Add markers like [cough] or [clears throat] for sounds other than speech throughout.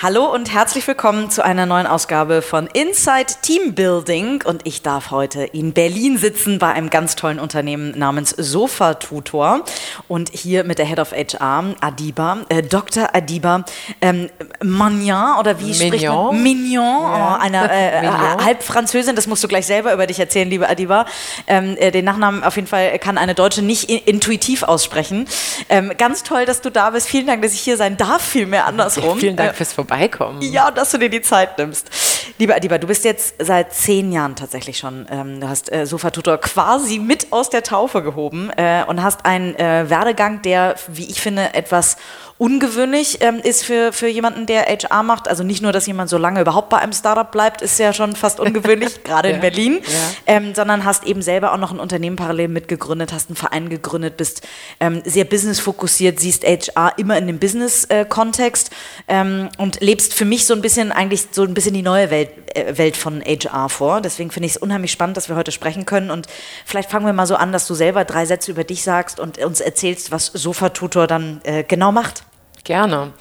Hallo und herzlich willkommen zu einer neuen Ausgabe von Inside Team Building. Und ich darf heute in Berlin sitzen bei einem ganz tollen Unternehmen namens Sofa Tutor. Und hier mit der Head of HR, Adiba, äh, Dr. Adiba ähm, Magnan, oder wie Mignon. spricht man? Mignon, Ja. oh, einer [laughs] äh, Mignon. halb Französin, das musst du gleich selber über dich erzählen, liebe Adiba. Ähm, äh, den Nachnamen auf jeden Fall kann eine Deutsche nicht in intuitiv aussprechen. Ähm, ganz toll, dass du da bist. Vielen Dank, dass ich hier sein darf, vielmehr andersrum. Vielen Dank Äh, fürs Vorbeikommen. ja, und dass du dir die Zeit nimmst. Lieber Adiba, du bist jetzt seit zehn Jahren tatsächlich schon, ähm, du hast äh, Sofa-Tutor quasi mit aus der Taufe gehoben äh, und hast einen äh, Werdegang, der, wie ich finde, etwas ungewöhnlich ähm, ist für, für jemanden, der HR macht. Also nicht nur, dass jemand so lange überhaupt bei einem Startup bleibt, ist ja schon fast ungewöhnlich, [laughs] gerade in Ja. Berlin, Ja. ähm, sondern hast eben selber auch noch ein Unternehmen parallel mitgegründet, hast einen Verein gegründet, bist ähm, sehr businessfokussiert, siehst HR immer in dem Business-Kontext ähm, und lebst für mich so ein bisschen eigentlich so ein bisschen die neue Welt, äh, Welt von HR vor. Deswegen finde ich es unheimlich spannend, dass wir heute sprechen können und vielleicht fangen wir mal so an, dass du selber drei Sätze über dich sagst und uns erzählst, was Sofa-Tutor dann äh, genau macht. Gerne.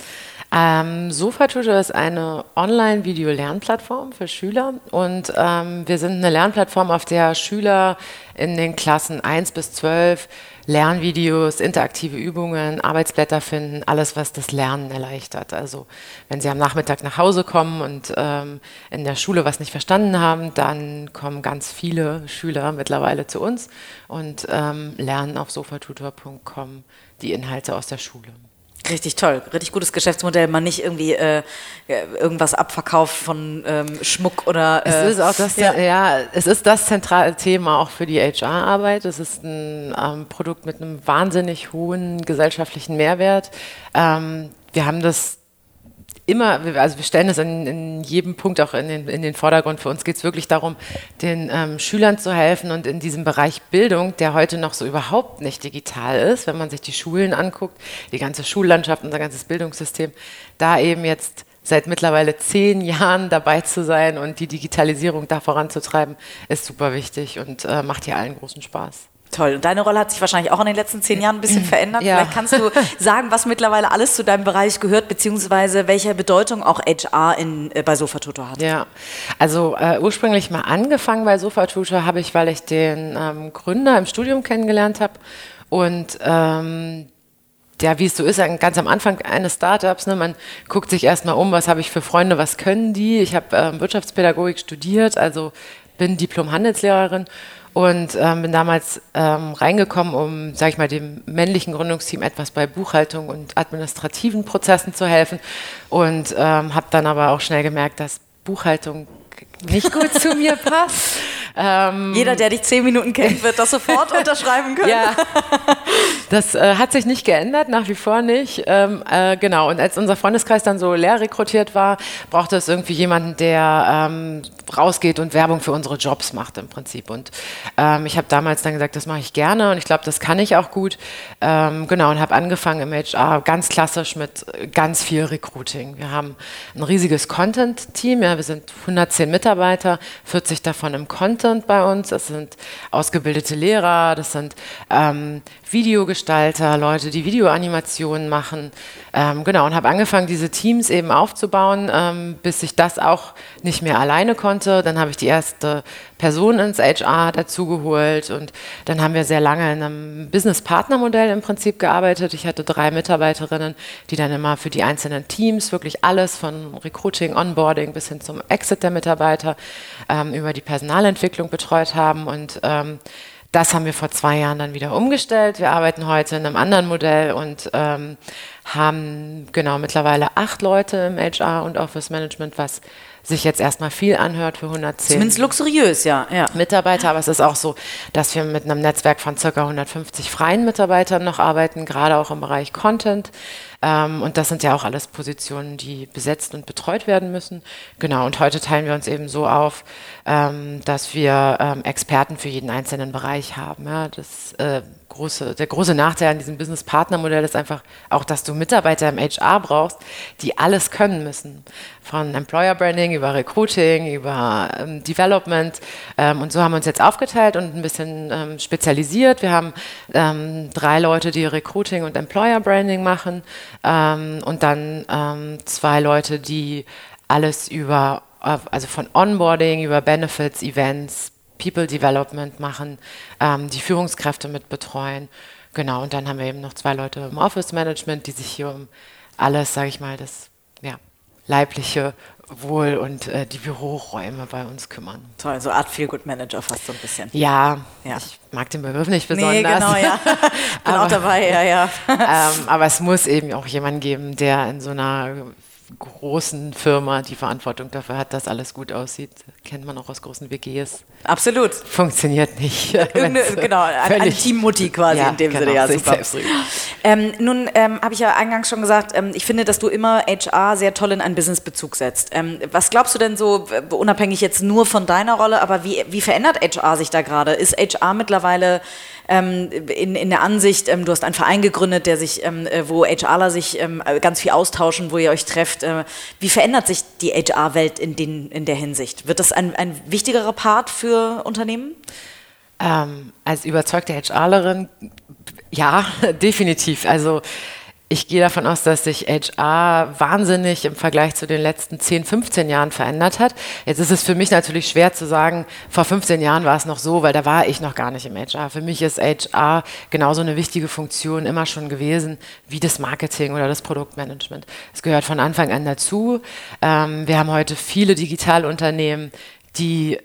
Ähm, SofaTutor ist eine Online-Video-Lernplattform für Schüler und ähm, wir sind eine Lernplattform, auf der Schüler in den Klassen 1 bis 12 Lernvideos, interaktive Übungen, Arbeitsblätter finden, alles, was das Lernen erleichtert. Also wenn sie am Nachmittag nach Hause kommen und ähm, in der Schule was nicht verstanden haben, dann kommen ganz viele Schüler mittlerweile zu uns und ähm, lernen auf sofatutor.com die Inhalte aus der Schule. Richtig toll, richtig gutes Geschäftsmodell, man nicht irgendwie äh, irgendwas abverkauft von ähm, Schmuck oder äh, Es ist auch das, ja. es ist das zentrale Thema auch für die HR-Arbeit. Es ist ein ähm, Produkt mit einem wahnsinnig hohen gesellschaftlichen Mehrwert. Ähm, wir haben das immer, also wir stellen das in, in jedem Punkt auch in den, in den Vordergrund. Für uns geht es wirklich darum, den ähm, Schülern zu helfen und in diesem Bereich Bildung, der heute noch so überhaupt nicht digital ist, wenn man sich die Schulen anguckt, die ganze Schullandschaft, unser ganzes Bildungssystem, da eben jetzt seit mittlerweile zehn Jahren dabei zu sein und die Digitalisierung da voranzutreiben, ist super wichtig und äh, macht hier allen großen Spaß. Toll. Und deine Rolle hat sich wahrscheinlich auch in den letzten zehn Jahren ein bisschen verändert. Ja. Vielleicht kannst du [laughs] sagen, was mittlerweile alles zu deinem Bereich gehört, beziehungsweise welche Bedeutung auch HR in, äh, bei Sofa-Tutor hat. Ja, also äh, ursprünglich mal angefangen bei SofaTutor habe ich, weil ich den ähm, Gründer im Studium kennengelernt habe und ähm, ja, wie es so ist, ganz am Anfang eines Startups, ne, man guckt sich erstmal um, was habe ich für Freunde, was können die. Ich habe ähm, Wirtschaftspädagogik studiert, also bin Diplom-Handelslehrerin und ähm, bin damals ähm, reingekommen, um, sage ich mal, dem männlichen Gründungsteam etwas bei Buchhaltung und administrativen Prozessen zu helfen und ähm, habe dann aber auch schnell gemerkt, dass Buchhaltung nicht gut zu mir passt. [laughs] Ähm, Jeder, der dich zehn Minuten kennt, wird das sofort [laughs] unterschreiben können. ja, das äh, hat sich nicht geändert, nach wie vor nicht. Ähm, äh, genau, und als unser Freundeskreis dann so leer rekrutiert war, brauchte es irgendwie jemanden, der ähm, rausgeht und Werbung für unsere Jobs macht im Prinzip. Und ähm, ich habe damals dann gesagt, das mache ich gerne und ich glaube, das kann ich auch gut. Ähm, genau, und habe angefangen im HR ganz klassisch mit ganz viel Recruiting. Wir haben ein riesiges Content-Team, ja, wir sind 110 Mitarbeiter, 40 davon im Content bei uns. Das sind ausgebildete Lehrer, das sind ähm, Videogestalter, Leute, die Videoanimationen machen. Ähm, genau, und habe angefangen, diese Teams eben aufzubauen, ähm, bis ich das auch nicht mehr alleine konnte. Dann habe ich die erste Person ins HR dazugeholt und dann haben wir sehr lange in einem Business-Partner-Modell im Prinzip gearbeitet. Ich hatte drei Mitarbeiterinnen, die dann immer für die einzelnen Teams wirklich alles von Recruiting, Onboarding bis hin zum Exit der Mitarbeiter ähm, über die Personalentwicklung betreut haben und ähm, das haben wir vor zwei Jahren dann wieder umgestellt. Wir arbeiten heute in einem anderen Modell und ähm, haben genau mittlerweile acht Leute im HR und Office Management, was sich jetzt erstmal viel anhört für 110 Zumindest luxuriös, ja. ja. Mitarbeiter, aber es ist auch so, dass wir mit einem Netzwerk von ca. 150 freien Mitarbeitern noch arbeiten, gerade auch im Bereich Content. Ähm, und das sind ja auch alles Positionen, die besetzt und betreut werden müssen. Genau, und heute teilen wir uns eben so auf, ähm, dass wir ähm, Experten für jeden einzelnen Bereich haben. Ja, das äh, große, der große Nachteil an diesem Business-Partner-Modell ist einfach auch, dass du Mitarbeiter im HR brauchst, die alles können müssen. Von Employer Branding über Recruiting, über ähm, Development. Ähm, und so haben wir uns jetzt aufgeteilt und ein bisschen ähm, spezialisiert. Wir haben ähm, drei Leute, die Recruiting und Employer Branding machen. Ähm, und dann ähm, zwei Leute, die alles über, also von Onboarding über Benefits, Events, People Development machen, ähm, die Führungskräfte mit betreuen. Genau, und dann haben wir eben noch zwei Leute im Office Management, die sich hier um alles, sage ich mal, das ja, leibliche Wohl und äh, die Büroräume bei uns kümmern. Toll, so Art Feel Good Manager fast so ein bisschen. Ja, ja. ich mag den Begriff nicht besonders. Nee, genau, ja. [laughs] Bin aber, auch dabei, ja, ja. [laughs] ähm, aber es muss eben auch jemanden geben, der in so einer großen Firma die Verantwortung dafür hat, dass alles gut aussieht. Kennt man auch aus großen WGs. Absolut. Funktioniert nicht. [laughs] genau, eine Teammutti quasi ja, in dem genau, Sinne. Ja, super. Ähm, nun ähm, habe ich ja eingangs schon gesagt, ähm, ich finde, dass du immer HR sehr toll in einen Businessbezug setzt. Ähm, was glaubst du denn so, unabhängig jetzt nur von deiner Rolle, aber wie, wie verändert HR sich da gerade? Ist HR mittlerweile ähm, in, in der Ansicht, ähm, du hast einen Verein gegründet, der sich, ähm, äh, wo HRler sich ähm, ganz viel austauschen, wo ihr euch trefft. Äh, wie verändert sich die HR-Welt in, in der Hinsicht? Wird das ein, ein wichtigerer Part für Unternehmen? Ähm, als überzeugte HRlerin, ja, [laughs] definitiv. Also ich gehe davon aus, dass sich HR wahnsinnig im Vergleich zu den letzten 10, 15 Jahren verändert hat. Jetzt ist es für mich natürlich schwer zu sagen, vor 15 Jahren war es noch so, weil da war ich noch gar nicht im HR. Für mich ist HR genauso eine wichtige Funktion immer schon gewesen wie das Marketing oder das Produktmanagement. Es gehört von Anfang an dazu. Ähm, wir haben heute viele Digitalunternehmen, die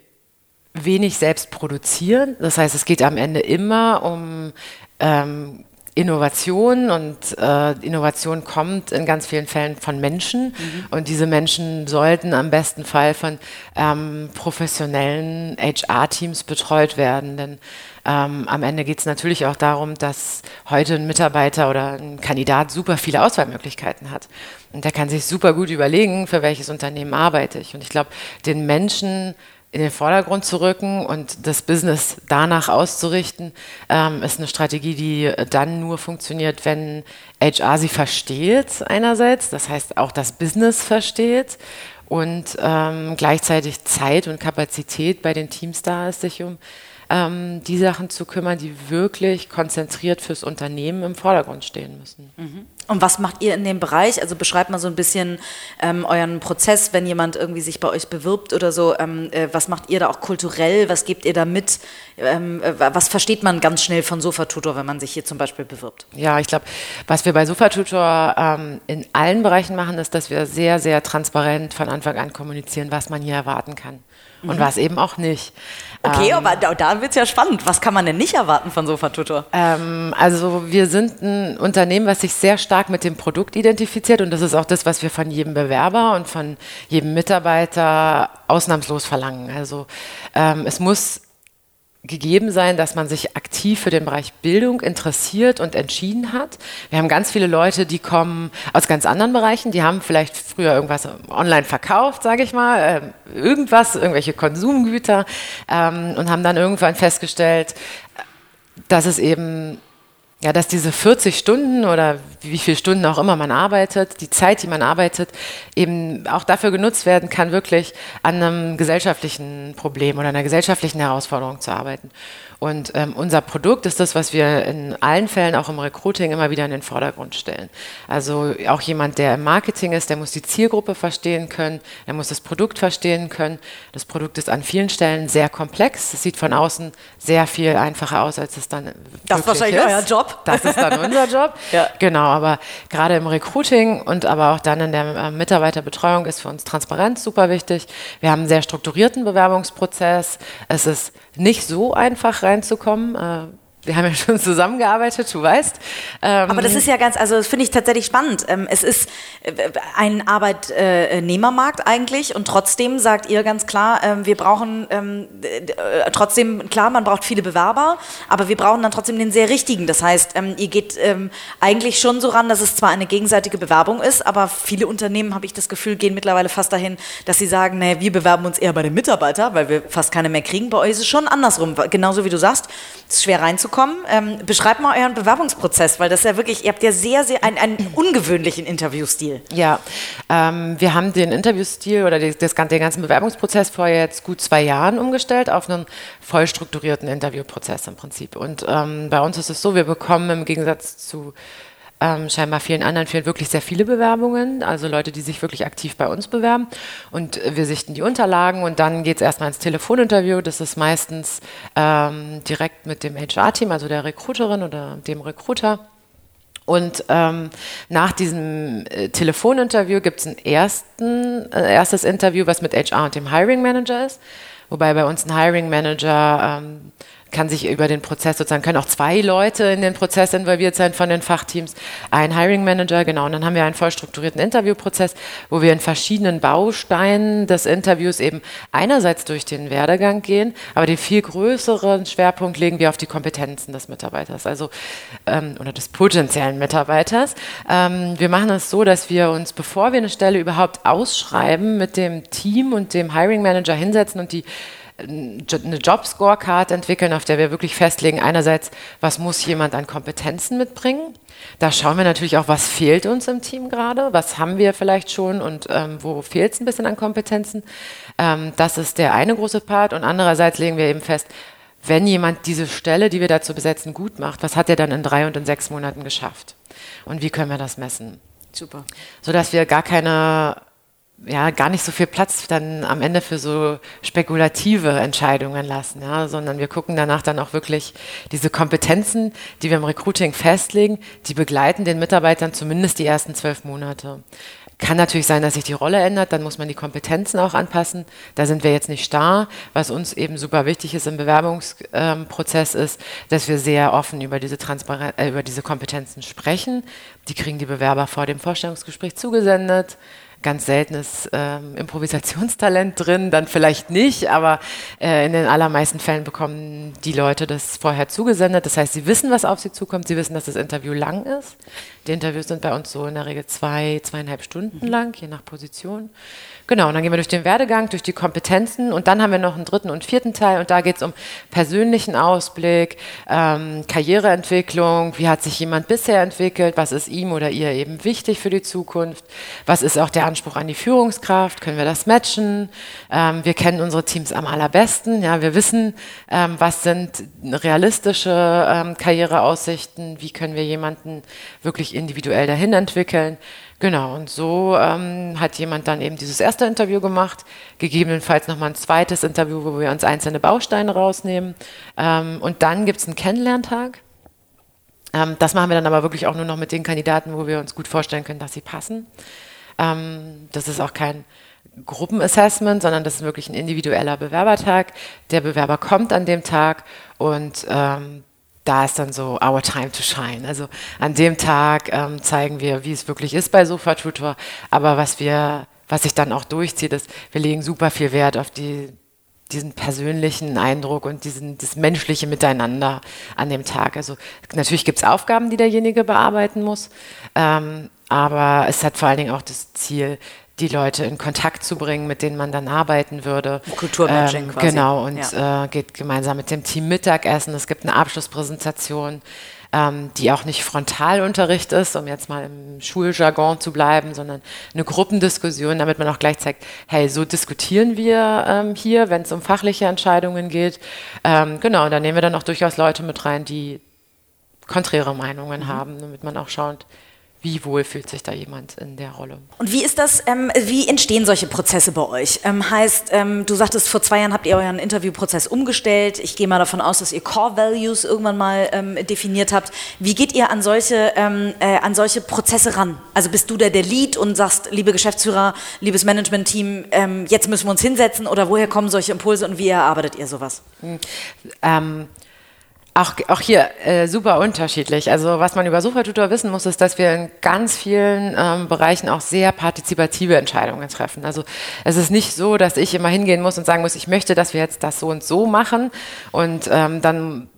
wenig selbst produzieren. Das heißt, es geht am Ende immer um ähm, Innovation und äh, Innovation kommt in ganz vielen Fällen von Menschen. Mhm. und diese Menschen sollten am besten Fall von ähm, professionellen HR-Teams betreut werden, denn ähm, am Ende geht es natürlich auch darum, dass heute ein Mitarbeiter oder ein Kandidat super viele Auswahlmöglichkeiten hat. Und der kann sich super gut überlegen, für welches Unternehmen arbeite ich. Und ich glaube, den Menschen in den Vordergrund zu rücken und das Business danach auszurichten, ähm, ist eine Strategie, die dann nur funktioniert, wenn HR sie versteht einerseits, das heißt auch das Business versteht und ähm, gleichzeitig Zeit und Kapazität bei den Teams da ist, sich um ähm, die Sachen zu kümmern, die wirklich konzentriert fürs Unternehmen im Vordergrund stehen müssen. Mhm. Und was macht ihr in dem Bereich? Also beschreibt mal so ein bisschen ähm, euren Prozess, wenn jemand irgendwie sich bei euch bewirbt oder so. Ähm, äh, was macht ihr da auch kulturell? Was gebt ihr da mit? Ähm, äh, was versteht man ganz schnell von Sofatutor, wenn man sich hier zum Beispiel bewirbt? Ja, ich glaube, was wir bei Sofatutor ähm, in allen Bereichen machen, ist, dass wir sehr, sehr transparent von Anfang an kommunizieren, was man hier erwarten kann und mhm. was eben auch nicht. Okay, ähm, aber da, da wird es ja spannend. Was kann man denn nicht erwarten von Sofatutor? Ähm, also wir sind ein Unternehmen, was sich sehr stark mit dem Produkt identifiziert und das ist auch das, was wir von jedem Bewerber und von jedem Mitarbeiter ausnahmslos verlangen. Also ähm, es muss gegeben sein, dass man sich aktiv für den Bereich Bildung interessiert und entschieden hat. Wir haben ganz viele Leute, die kommen aus ganz anderen Bereichen, die haben vielleicht früher irgendwas online verkauft, sage ich mal, äh, irgendwas, irgendwelche Konsumgüter ähm, und haben dann irgendwann festgestellt, dass es eben ja, dass diese 40 Stunden oder wie viele Stunden auch immer man arbeitet, die Zeit, die man arbeitet, eben auch dafür genutzt werden kann, wirklich an einem gesellschaftlichen Problem oder einer gesellschaftlichen Herausforderung zu arbeiten. Und ähm, unser Produkt ist das, was wir in allen Fällen auch im Recruiting immer wieder in den Vordergrund stellen. Also auch jemand, der im Marketing ist, der muss die Zielgruppe verstehen können, er muss das Produkt verstehen können. Das Produkt ist an vielen Stellen sehr komplex. Es sieht von außen sehr viel einfacher aus, als es dann Das ist wahrscheinlich ist. euer Job. Das ist dann unser Job. [laughs] ja. Genau, aber gerade im Recruiting und aber auch dann in der äh, Mitarbeiterbetreuung ist für uns Transparenz super wichtig. Wir haben einen sehr strukturierten Bewerbungsprozess. Es ist nicht so einfach reinzukommen. Wir haben ja schon zusammengearbeitet, du weißt. Ähm Aber das ist ja ganz, also das finde ich tatsächlich spannend. Ähm, es ist äh, ein Arbeitnehmermarkt eigentlich und trotzdem sagt ihr ganz klar, ähm, wir brauchen ähm, äh, trotzdem, klar, man braucht viele Bewerber, aber wir brauchen dann trotzdem den sehr richtigen. Das heißt, ihr geht eigentlich schon so ran, dass es zwar eine gegenseitige Bewerbung ist, aber viele Unternehmen, habe ich das Gefühl, gehen mittlerweile fast dahin, dass sie sagen, nee, wir bewerben uns eher bei den Mitarbeitern, weil wir fast keine mehr kriegen. Bei euch ist es schon andersrum. Genauso wie du sagst, es ist schwer reinzukommen kommen. Ähm, beschreibt mal euren Bewerbungsprozess, weil das ist ja wirklich, ihr habt ja sehr, sehr einen, einen [clears throat] ungewöhnlichen Interviewstil. Ja, ähm, wir haben den Interviewstil oder das, den ganzen Bewerbungsprozess vor jetzt gut zwei Jahren umgestellt auf einen voll strukturierten Interviewprozess im Prinzip. Und ähm, bei uns ist es so, wir bekommen im Gegensatz zu ähm, scheinbar vielen anderen fehlen wirklich sehr viele Bewerbungen, also Leute, die sich wirklich aktiv bei uns bewerben. Und wir sichten die Unterlagen und dann geht es erstmal ins Telefoninterview. Das ist meistens ähm, direkt mit dem HR-Team, also der Recruiterin oder dem Recruiter. Und ähm, nach diesem äh, Telefoninterview gibt es ein ersten, äh, erstes Interview, was mit HR und dem Hiring Manager ist. Wobei bei uns ein Hiring Manager ähm, kann sich über den Prozess sozusagen, können auch zwei Leute in den Prozess involviert sein von den Fachteams, ein Hiring Manager, genau, und dann haben wir einen voll strukturierten Interviewprozess, wo wir in verschiedenen Bausteinen des Interviews eben einerseits durch den Werdegang gehen, aber den viel größeren Schwerpunkt legen wir auf die Kompetenzen des Mitarbeiters, also ähm, oder des potenziellen Mitarbeiters. Ähm, wir machen es so, dass wir uns, bevor wir eine Stelle überhaupt ausschreiben, mit dem Team und dem Hiring Manager hinsetzen und die eine Job-Scorecard entwickeln, auf der wir wirklich festlegen, einerseits, was muss jemand an Kompetenzen mitbringen. Da schauen wir natürlich auch, was fehlt uns im Team gerade, was haben wir vielleicht schon und ähm, wo fehlt es ein bisschen an Kompetenzen. Ähm, das ist der eine große Part. Und andererseits legen wir eben fest, wenn jemand diese Stelle, die wir dazu besetzen, gut macht, was hat er dann in drei und in sechs Monaten geschafft? Und wie können wir das messen? Super. Sodass wir gar keine ja, gar nicht so viel Platz dann am Ende für so spekulative Entscheidungen lassen, ja, sondern wir gucken danach dann auch wirklich diese Kompetenzen, die wir im Recruiting festlegen, die begleiten den Mitarbeitern zumindest die ersten zwölf Monate. Kann natürlich sein, dass sich die Rolle ändert, dann muss man die Kompetenzen auch anpassen. Da sind wir jetzt nicht starr. Was uns eben super wichtig ist im Bewerbungsprozess ist, dass wir sehr offen über diese, äh, über diese Kompetenzen sprechen. Die kriegen die Bewerber vor dem Vorstellungsgespräch zugesendet ganz seltenes ähm, Improvisationstalent drin, dann vielleicht nicht, aber äh, in den allermeisten Fällen bekommen die Leute das vorher zugesendet. Das heißt, sie wissen, was auf sie zukommt, sie wissen, dass das Interview lang ist. Die Interviews sind bei uns so in der Regel zwei, zweieinhalb Stunden lang, je nach Position. Genau, und dann gehen wir durch den Werdegang, durch die Kompetenzen und dann haben wir noch einen dritten und vierten Teil und da geht es um persönlichen Ausblick, ähm, Karriereentwicklung, wie hat sich jemand bisher entwickelt, was ist ihm oder ihr eben wichtig für die Zukunft, was ist auch der Anspruch an die Führungskraft, können wir das matchen, ähm, wir kennen unsere Teams am allerbesten, ja, wir wissen, ähm, was sind realistische ähm, Karriereaussichten, wie können wir jemanden wirklich individuell dahin entwickeln. Genau, und so ähm, hat jemand dann eben dieses erste Interview gemacht, gegebenenfalls nochmal ein zweites Interview, wo wir uns einzelne Bausteine rausnehmen. Ähm, und dann gibt es einen Kennenlerntag. Ähm, das machen wir dann aber wirklich auch nur noch mit den Kandidaten, wo wir uns gut vorstellen können, dass sie passen. Ähm, das ist auch kein Gruppenassessment, sondern das ist wirklich ein individueller Bewerbertag. Der Bewerber kommt an dem Tag und ähm, da ist dann so our time to shine. Also an dem Tag ähm, zeigen wir, wie es wirklich ist bei Sofa Tutor. Aber was wir, was sich dann auch durchzieht, ist, wir legen super viel Wert auf die, diesen persönlichen Eindruck und diesen, das menschliche Miteinander an dem Tag. Also natürlich gibt es Aufgaben, die derjenige bearbeiten muss. Ähm, aber es hat vor allen Dingen auch das Ziel, die Leute in Kontakt zu bringen, mit denen man dann arbeiten würde. Kulturmatching ähm, quasi. Genau, und ja. äh, geht gemeinsam mit dem Team Mittagessen. Es gibt eine Abschlusspräsentation, ähm, die auch nicht Frontalunterricht ist, um jetzt mal im Schuljargon zu bleiben, sondern eine Gruppendiskussion, damit man auch gleich zeigt, hey, so diskutieren wir ähm, hier, wenn es um fachliche Entscheidungen geht. Ähm, genau, und da nehmen wir dann auch durchaus Leute mit rein, die konträre Meinungen mhm. haben, damit man auch schaut, wie wohl fühlt sich da jemand in der Rolle. Und wie ist das, ähm, wie entstehen solche Prozesse bei euch? Ähm, heißt, ähm, du sagtest, vor zwei Jahren habt ihr euren Interviewprozess umgestellt. Ich gehe mal davon aus, dass ihr Core Values irgendwann mal ähm, definiert habt. Wie geht ihr an solche, ähm, äh, an solche Prozesse ran? Also bist du da der Lead und sagst, liebe Geschäftsführer, liebes Management-Team, ähm, jetzt müssen wir uns hinsetzen oder woher kommen solche Impulse und wie erarbeitet ihr sowas? Hm. Auch, auch hier äh, super unterschiedlich. Also was man über Supertutor wissen muss, ist, dass wir in ganz vielen ähm, Bereichen auch sehr partizipative Entscheidungen treffen. Also es ist nicht so, dass ich immer hingehen muss und sagen muss, ich möchte, dass wir jetzt das so und so machen und ähm, dann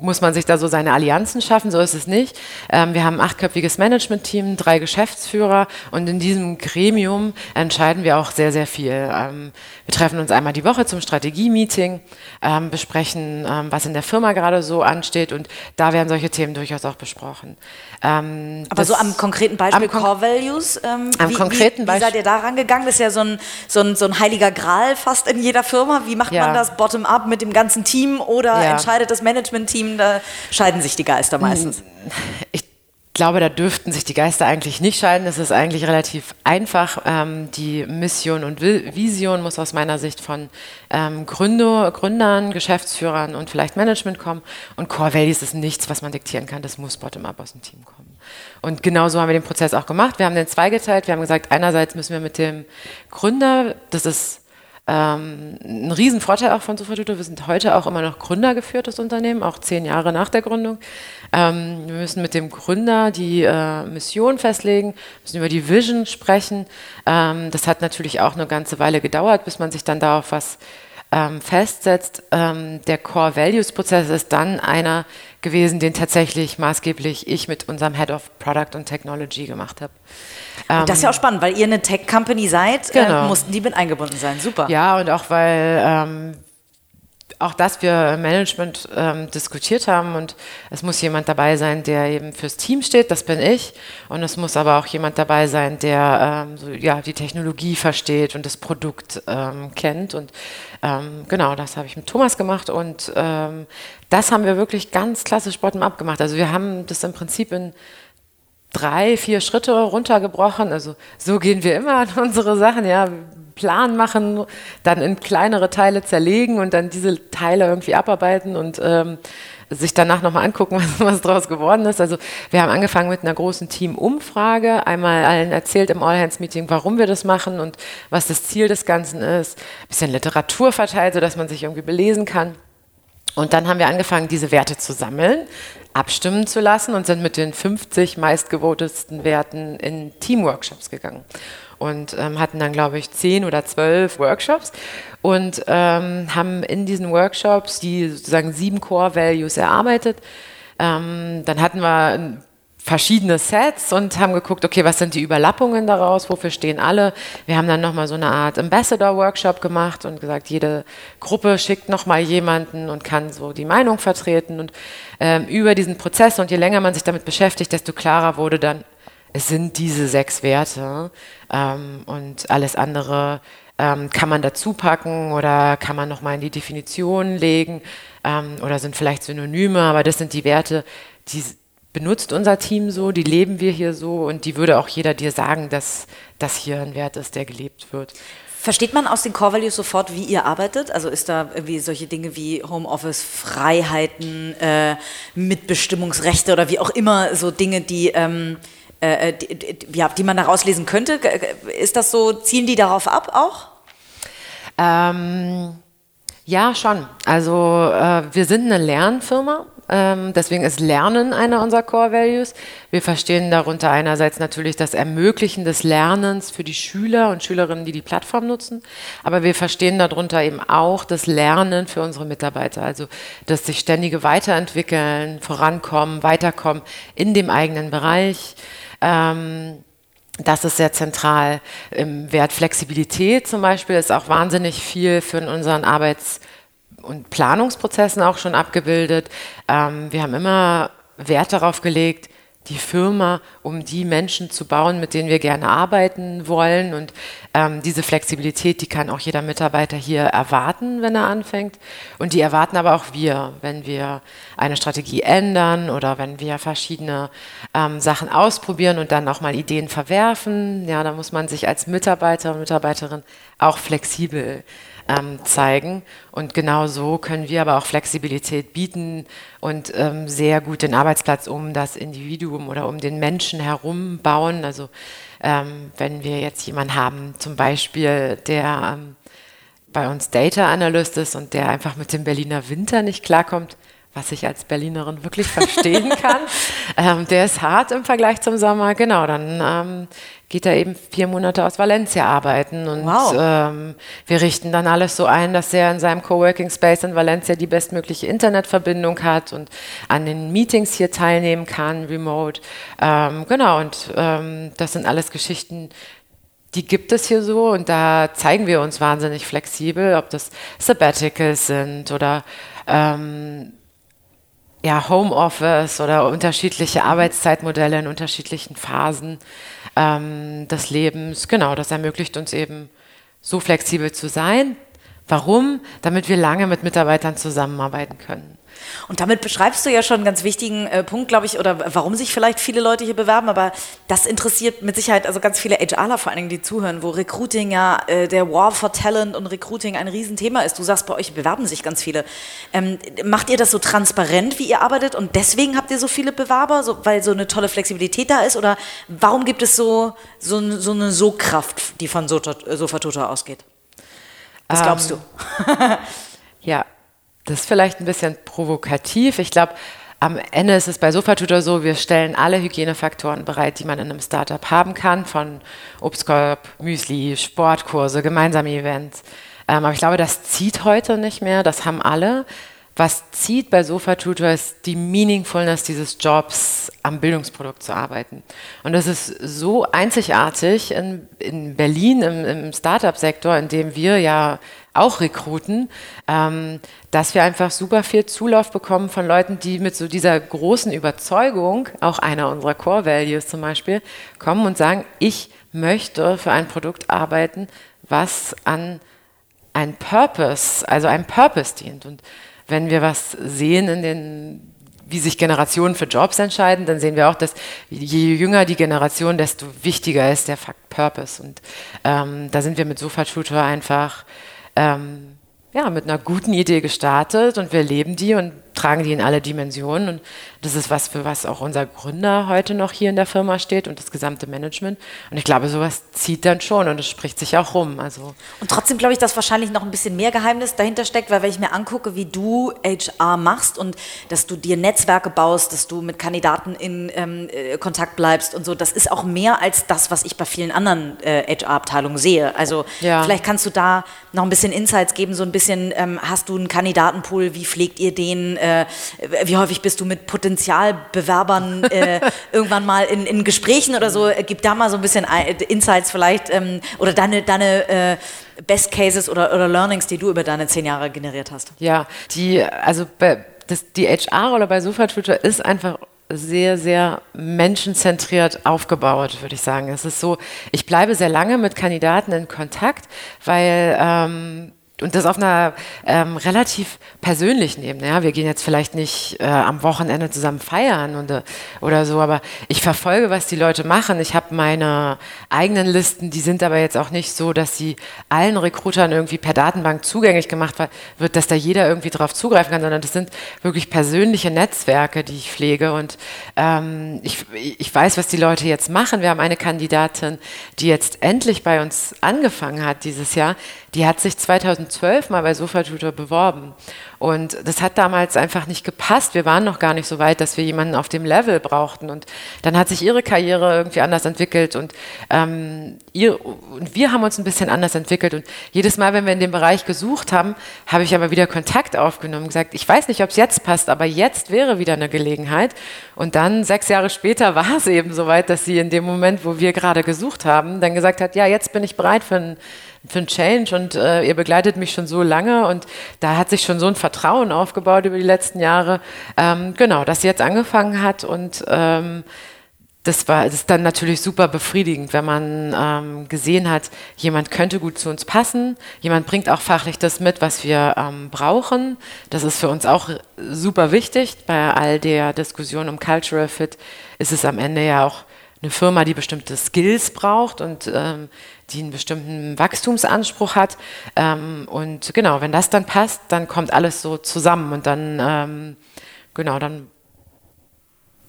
muss man sich da so seine Allianzen schaffen, so ist es nicht. Ähm, wir haben ein achtköpfiges Management-Team, drei Geschäftsführer und in diesem Gremium entscheiden wir auch sehr, sehr viel. Ähm, wir treffen uns einmal die Woche zum Strategie-Meeting, ähm, besprechen, ähm, was in der Firma gerade so ansteht und da werden solche Themen durchaus auch besprochen. Ähm, Aber so am konkreten Beispiel am Core Values, ähm, am wie, konkreten wie, wie seid ihr da rangegangen? Das ist ja so ein, so, ein, so ein heiliger Gral fast in jeder Firma. Wie macht ja. man das bottom-up mit dem ganzen Team oder ja. entscheidet das Management-Team da scheiden sich die Geister meistens. Ich glaube, da dürften sich die Geister eigentlich nicht scheiden. Es ist eigentlich relativ einfach. Ähm, die Mission und Vision muss aus meiner Sicht von ähm, Gründer, Gründern, Geschäftsführern und vielleicht Management kommen. Und Core Values ist nichts, was man diktieren kann. Das muss bottom-up aus dem Team kommen. Und genau so haben wir den Prozess auch gemacht. Wir haben den zweigeteilt. Wir haben gesagt, einerseits müssen wir mit dem Gründer, das ist ähm, ein Riesenvorteil auch von Supertutor, wir sind heute auch immer noch gründergeführtes Unternehmen, auch zehn Jahre nach der Gründung. Ähm, wir müssen mit dem Gründer die äh, Mission festlegen, müssen über die Vision sprechen. Ähm, das hat natürlich auch eine ganze Weile gedauert, bis man sich dann darauf was ähm, festsetzt. Ähm, der Core Values Prozess ist dann einer gewesen, den tatsächlich maßgeblich ich mit unserem Head of Product und Technology gemacht habe. Ähm, das ist ja auch spannend, weil ihr eine Tech-Company seid, äh, genau. äh, mussten die mit eingebunden sein. Super. Ja, und auch weil ähm, auch das wir im Management ähm, diskutiert haben und es muss jemand dabei sein, der eben fürs Team steht, das bin ich und es muss aber auch jemand dabei sein, der ähm, so, ja, die Technologie versteht und das Produkt ähm, kennt und ähm, genau, das habe ich mit Thomas gemacht und ähm, das haben wir wirklich ganz klassisch bottom-up gemacht. Also wir haben das im Prinzip in drei, vier Schritte runtergebrochen. Also so gehen wir immer an unsere Sachen, ja. Plan machen, dann in kleinere Teile zerlegen und dann diese Teile irgendwie abarbeiten und ähm, sich danach nochmal angucken, [laughs] was, was daraus geworden ist. Also wir haben angefangen mit einer großen Teamumfrage, einmal allen erzählt im All-Hands-Meeting, warum wir das machen und was das Ziel des Ganzen ist. Ein bisschen Literatur verteilt, sodass man sich irgendwie belesen kann. Und dann haben wir angefangen, diese Werte zu sammeln, abstimmen zu lassen und sind mit den 50 meistgevotetsten Werten in Teamworkshops gegangen. Und ähm, hatten dann, glaube ich, zehn oder zwölf Workshops und ähm, haben in diesen Workshops die sozusagen sieben Core Values erarbeitet. Ähm, dann hatten wir verschiedene Sets und haben geguckt, okay, was sind die Überlappungen daraus, wofür stehen alle. Wir haben dann nochmal so eine Art Ambassador-Workshop gemacht und gesagt, jede Gruppe schickt nochmal jemanden und kann so die Meinung vertreten. Und ähm, über diesen Prozess und je länger man sich damit beschäftigt, desto klarer wurde dann, es sind diese sechs Werte ähm, und alles andere ähm, kann man dazu packen oder kann man nochmal in die Definition legen ähm, oder sind vielleicht Synonyme, aber das sind die Werte, die benutzt unser Team so, die leben wir hier so und die würde auch jeder dir sagen, dass das hier ein Wert ist, der gelebt wird. Versteht man aus den Core Values sofort, wie ihr arbeitet? Also ist da irgendwie solche Dinge wie Homeoffice, Freiheiten, äh, Mitbestimmungsrechte oder wie auch immer so Dinge, die, ähm, äh, die, die, ja, die man daraus lesen könnte? Ist das so, zielen die darauf ab auch? Ähm, ja, schon. Also äh, wir sind eine Lernfirma ähm, deswegen ist Lernen einer unserer Core Values. Wir verstehen darunter einerseits natürlich das Ermöglichen des Lernens für die Schüler und Schülerinnen, die die Plattform nutzen. Aber wir verstehen darunter eben auch das Lernen für unsere Mitarbeiter. Also das sich ständige Weiterentwickeln, vorankommen, weiterkommen in dem eigenen Bereich. Ähm, das ist sehr zentral. Im Wert Flexibilität zum Beispiel ist auch wahnsinnig viel für unseren Arbeits- und Planungsprozessen auch schon abgebildet. Ähm, wir haben immer Wert darauf gelegt, die Firma, um die Menschen zu bauen, mit denen wir gerne arbeiten wollen. Und ähm, diese Flexibilität, die kann auch jeder Mitarbeiter hier erwarten, wenn er anfängt. Und die erwarten aber auch wir, wenn wir eine Strategie ändern oder wenn wir verschiedene ähm, Sachen ausprobieren und dann auch mal Ideen verwerfen. Ja, da muss man sich als Mitarbeiter und Mitarbeiterin auch flexibel ähm, zeigen. Und genau so können wir aber auch Flexibilität bieten und ähm, sehr gut den Arbeitsplatz um das Individuum oder um den Menschen herum bauen. Also ähm, wenn wir jetzt jemanden haben, zum Beispiel, der ähm, bei uns Data Analyst ist und der einfach mit dem Berliner Winter nicht klarkommt, was ich als Berlinerin wirklich verstehen [laughs] kann. ähm, der ist hart im Vergleich zum Sommer. Genau, dann ähm, geht er eben vier Monate aus Valencia arbeiten und wow. ähm, wir richten dann alles so ein, dass er in seinem Coworking Space in Valencia die bestmögliche Internetverbindung hat und an den Meetings hier teilnehmen kann, remote. Ähm, genau, und ähm, das sind alles Geschichten, die gibt es hier so und da zeigen wir uns wahnsinnig flexibel, ob das Sabbaticals sind oder ähm, ja, Homeoffice oder unterschiedliche Arbeitszeitmodelle in unterschiedlichen Phasen ähm, des Lebens. Genau, das ermöglicht uns eben so flexibel zu sein. Warum? Damit wir lange mit Mitarbeitern zusammenarbeiten können. Und damit beschreibst du ja schon einen ganz wichtigen äh, Punkt, glaube ich, oder warum sich vielleicht viele Leute hier bewerben, aber das interessiert mit Sicherheit also ganz viele HRler vor allen Dingen, die zuhören, wo Recruiting ja äh, der War for Talent und Recruiting ein Riesenthema ist. Du sagst, bei euch bewerben sich ganz viele. Ähm, macht ihr das so transparent, wie ihr arbeitet und deswegen habt ihr so viele Bewerber, so, weil so eine tolle Flexibilität da ist oder warum gibt es so, so, so eine So-Kraft, die von Sofa ausgeht? Was glaubst ähm, du? [laughs] ja, das ist vielleicht ein bisschen provokativ. Ich glaube, am Ende ist es bei Sofatutor so, wir stellen alle Hygienefaktoren bereit, die man in einem Startup haben kann, von Obstkorb, Müsli, Sportkurse, gemeinsame Events. Ähm, aber ich glaube, das zieht heute nicht mehr, das haben alle. Was zieht bei Sofatutor ist die Meaningfulness dieses Jobs, am Bildungsprodukt zu arbeiten. Und das ist so einzigartig in, in Berlin im, im Startup-Sektor, in dem wir ja auch rekruten, ähm, dass wir einfach super viel Zulauf bekommen von Leuten, die mit so dieser großen Überzeugung, auch einer unserer Core Values zum Beispiel, kommen und sagen, ich möchte für ein Produkt arbeiten, was an ein Purpose, also einem Purpose dient. Und wenn wir was sehen in den wie sich Generationen für Jobs entscheiden, dann sehen wir auch, dass je jünger die Generation, desto wichtiger ist der Fakt Purpose. Und ähm, da sind wir mit Sofa Tutor einfach ähm, ja, mit einer guten Idee gestartet und wir leben die und tragen die in alle Dimensionen. Und das ist was, für was auch unser Gründer heute noch hier in der Firma steht und das gesamte Management. Und ich glaube, sowas zieht dann schon und es spricht sich auch rum. Also und trotzdem glaube ich, dass wahrscheinlich noch ein bisschen mehr Geheimnis dahinter steckt, weil wenn ich mir angucke, wie du HR machst und dass du dir Netzwerke baust, dass du mit Kandidaten in ähm, äh, Kontakt bleibst und so, das ist auch mehr als das, was ich bei vielen anderen äh, HR-Abteilungen sehe. Also ja. vielleicht kannst du da noch ein bisschen Insights geben, so ein bisschen, ähm, hast du einen Kandidatenpool, wie pflegt ihr den? Äh, äh, wie häufig bist du mit Potenzialbewerbern äh, [laughs] irgendwann mal in, in, Gesprächen oder so? Äh, gib da mal so ein bisschen Insights vielleicht ähm, oder deine, deine äh, Best Cases oder, oder Learnings, die du über deine zehn Jahre generiert hast. Ja, die, also bei, das, die HR-Rolle bei Sofa-Tutor ist einfach sehr, sehr menschenzentriert aufgebaut, würde ich sagen. Es ist so, ich bleibe sehr lange mit Kandidaten in Kontakt, weil ähm, und das auf einer ähm, relativ persönlichen Ebene. Ja, wir gehen jetzt vielleicht nicht äh, am Wochenende zusammen feiern und, äh, oder so, aber ich verfolge, was die Leute machen. Ich habe meine eigenen Listen, die sind aber jetzt auch nicht so, dass sie allen Recruitern irgendwie per Datenbank zugänglich gemacht wird, dass da jeder irgendwie drauf zugreifen kann, sondern das sind wirklich persönliche Netzwerke, die ich pflege. Und ähm, ich, ich weiß, was die Leute jetzt machen. Wir haben eine Kandidatin, die jetzt endlich bei uns angefangen hat dieses Jahr. Die hat sich 2012 mal bei Sofatutor beworben. Und das hat damals einfach nicht gepasst. Wir waren noch gar nicht so weit, dass wir jemanden auf dem Level brauchten. Und dann hat sich ihre Karriere irgendwie anders entwickelt und, ähm, ihr, und wir haben uns ein bisschen anders entwickelt. Und jedes Mal, wenn wir in dem Bereich gesucht haben, habe ich aber wieder Kontakt aufgenommen und gesagt, ich weiß nicht, ob es jetzt passt, aber jetzt wäre wieder eine Gelegenheit. Und dann, sechs Jahre später, [laughs] war es eben so weit, dass sie in dem Moment, wo wir gerade gesucht haben, dann gesagt hat, ja, jetzt bin ich bereit für ein für Change und äh, ihr begleitet mich schon so lange und da hat sich schon so ein Vertrauen aufgebaut über die letzten Jahre. Ähm, genau, dass sie jetzt angefangen hat und ähm, das war das ist dann natürlich super befriedigend, wenn man ähm, gesehen hat, jemand könnte gut zu uns passen, jemand bringt auch fachlich das mit, was wir ähm, brauchen. Das ist für uns auch super wichtig. Bei all der Diskussion um Cultural Fit ist es am Ende ja auch eine Firma, die bestimmte Skills braucht und ähm, die einen bestimmten Wachstumsanspruch hat. Ähm, und genau, wenn das dann passt, dann kommt alles so zusammen und dann, ähm, genau, dann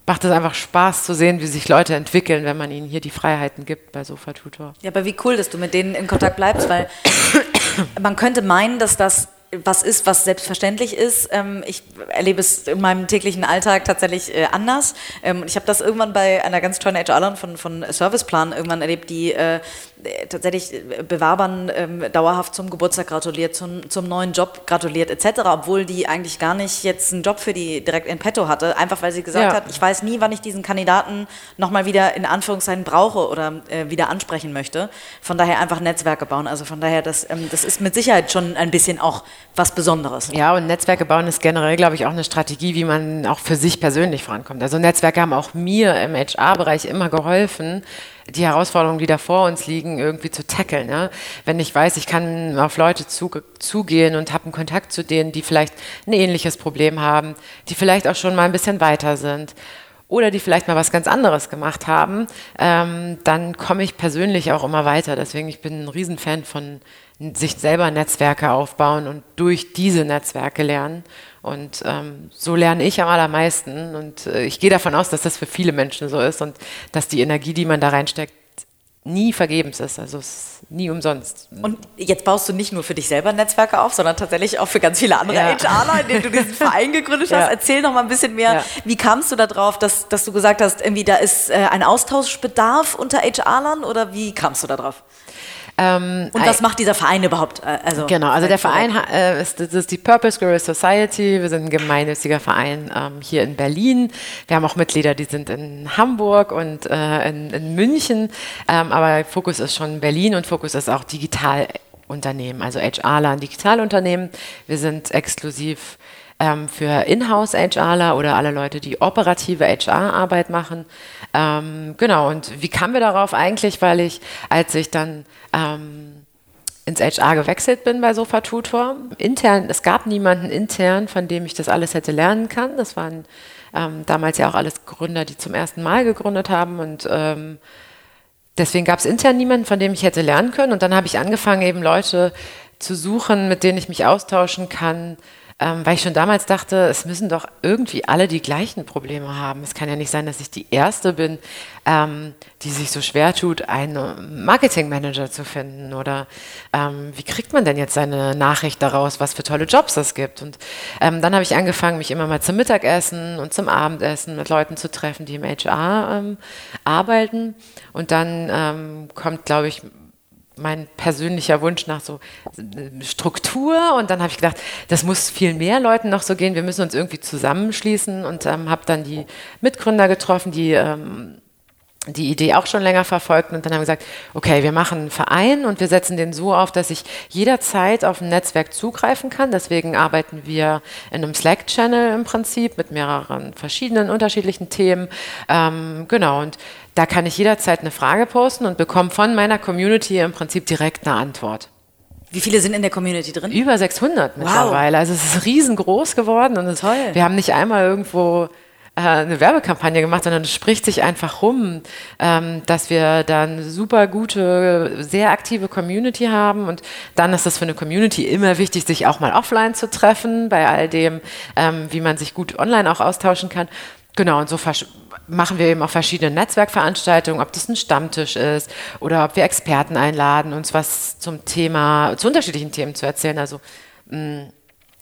macht es einfach Spaß zu sehen, wie sich Leute entwickeln, wenn man ihnen hier die Freiheiten gibt bei Sofa Tutor. Ja, aber wie cool, dass du mit denen in Kontakt bleibst, weil man könnte meinen, dass das was ist, was selbstverständlich ist. Ähm, ich erlebe es in meinem täglichen Alltag tatsächlich äh, anders. Ähm, ich habe das irgendwann bei einer ganz tollen HRlerin von, von Serviceplan irgendwann erlebt, die äh, tatsächlich Bewerbern ähm, dauerhaft zum Geburtstag gratuliert, zum, zum neuen Job gratuliert etc., obwohl die eigentlich gar nicht jetzt einen Job für die direkt in petto hatte, einfach weil sie gesagt ja. hat, ich weiß nie, wann ich diesen Kandidaten nochmal wieder in Anführungszeichen brauche oder äh, wieder ansprechen möchte. Von daher einfach Netzwerke bauen. Also von daher, das, das ist mit Sicherheit schon ein bisschen auch was Besonderes. Ja, und Netzwerke bauen ist generell, glaube ich, auch eine Strategie, wie man auch für sich persönlich vorankommt. Also Netzwerke haben auch mir im HR-Bereich immer geholfen, die Herausforderungen, die da vor uns liegen, irgendwie zu tackeln. Ja? Wenn ich weiß, ich kann auf Leute zu, zugehen und habe einen Kontakt zu denen, die vielleicht ein ähnliches Problem haben, die vielleicht auch schon mal ein bisschen weiter sind oder die vielleicht mal was ganz anderes gemacht haben, ähm, dann komme ich persönlich auch immer weiter. Deswegen, ich bin ein Riesenfan von sich selber Netzwerke aufbauen und durch diese Netzwerke lernen. Und ähm, so lerne ich am allermeisten. Und äh, ich gehe davon aus, dass das für viele Menschen so ist und dass die Energie, die man da reinsteckt, nie vergebens ist. Also es ist nie umsonst. Und jetzt baust du nicht nur für dich selber Netzwerke auf, sondern tatsächlich auch für ganz viele andere ja. HRler, in denen du diesen Verein gegründet [laughs] hast. Ja. Erzähl noch mal ein bisschen mehr. Ja. Wie kamst du darauf, dass, dass du gesagt hast, irgendwie da ist äh, ein Austauschbedarf unter HRlern oder wie kamst du darauf? Ähm, und was macht dieser Verein überhaupt? Äh, also genau, also der Verein äh, ist, das ist die Purpose Girl Society. Wir sind ein gemeinnütziger Verein ähm, hier in Berlin. Wir haben auch Mitglieder, die sind in Hamburg und äh, in, in, München. Ähm, aber Fokus ist schon Berlin und Fokus ist auch Digitalunternehmen, also HRler, ein Digitalunternehmen. Wir sind exklusiv ähm, für Inhouse HRler oder alle Leute, die operative HR-Arbeit machen. Ähm, genau, und wie kamen wir darauf eigentlich? Weil ich, als ich dann ähm, ins HR gewechselt bin bei Sofa Tutor, intern, es gab niemanden intern, von dem ich das alles hätte lernen können. Das waren ähm, damals ja auch alles Gründer, die zum ersten Mal gegründet haben und ähm, deswegen gab es intern niemanden, von dem ich hätte lernen können. Und dann habe ich angefangen, eben Leute zu suchen, mit denen ich mich austauschen kann, ähm, weil ich schon damals dachte, es müssen doch irgendwie alle die gleichen Probleme haben. Es kann ja nicht sein, dass ich die Erste bin, ähm, die sich so schwer tut, einen Marketingmanager zu finden. Oder ähm, wie kriegt man denn jetzt seine Nachricht daraus, was für tolle Jobs es gibt? Und ähm, dann habe ich angefangen, mich immer mal zum Mittagessen und zum Abendessen mit Leuten zu treffen, die im HR ähm, arbeiten. Und dann ähm, kommt, glaube ich, mein persönlicher Wunsch nach so äh, Struktur und dann habe ich gedacht, das muss viel mehr Leuten noch so gehen, wir müssen uns irgendwie zusammenschließen und ähm, habe dann die Mitgründer getroffen, die ähm, die Idee auch schon länger verfolgt und dann haben wir gesagt, okay, wir machen einen Verein und wir setzen den so auf, dass ich jederzeit auf ein Netzwerk zugreifen kann. Deswegen arbeiten wir in einem Slack-Channel im Prinzip mit mehreren verschiedenen unterschiedlichen Themen. Ähm, genau, und da kann ich jederzeit eine Frage posten und bekomme von meiner Community im Prinzip direkt eine Antwort. Wie viele sind in der Community drin? Über 600 wow. mittlerweile. Also es ist riesengroß geworden und es, wir haben nicht einmal irgendwo äh, eine Werbekampagne gemacht, sondern es spricht sich einfach rum, ähm, dass wir da eine super gute, sehr aktive Community haben und dann ist es für eine Community immer wichtig, sich auch mal offline zu treffen, bei all dem, ähm, wie man sich gut online auch austauschen kann. Genau, und so machen wir eben auch verschiedene Netzwerkveranstaltungen, ob das ein Stammtisch ist oder ob wir Experten einladen, uns was zum Thema, zu unterschiedlichen Themen zu erzählen. Also mm,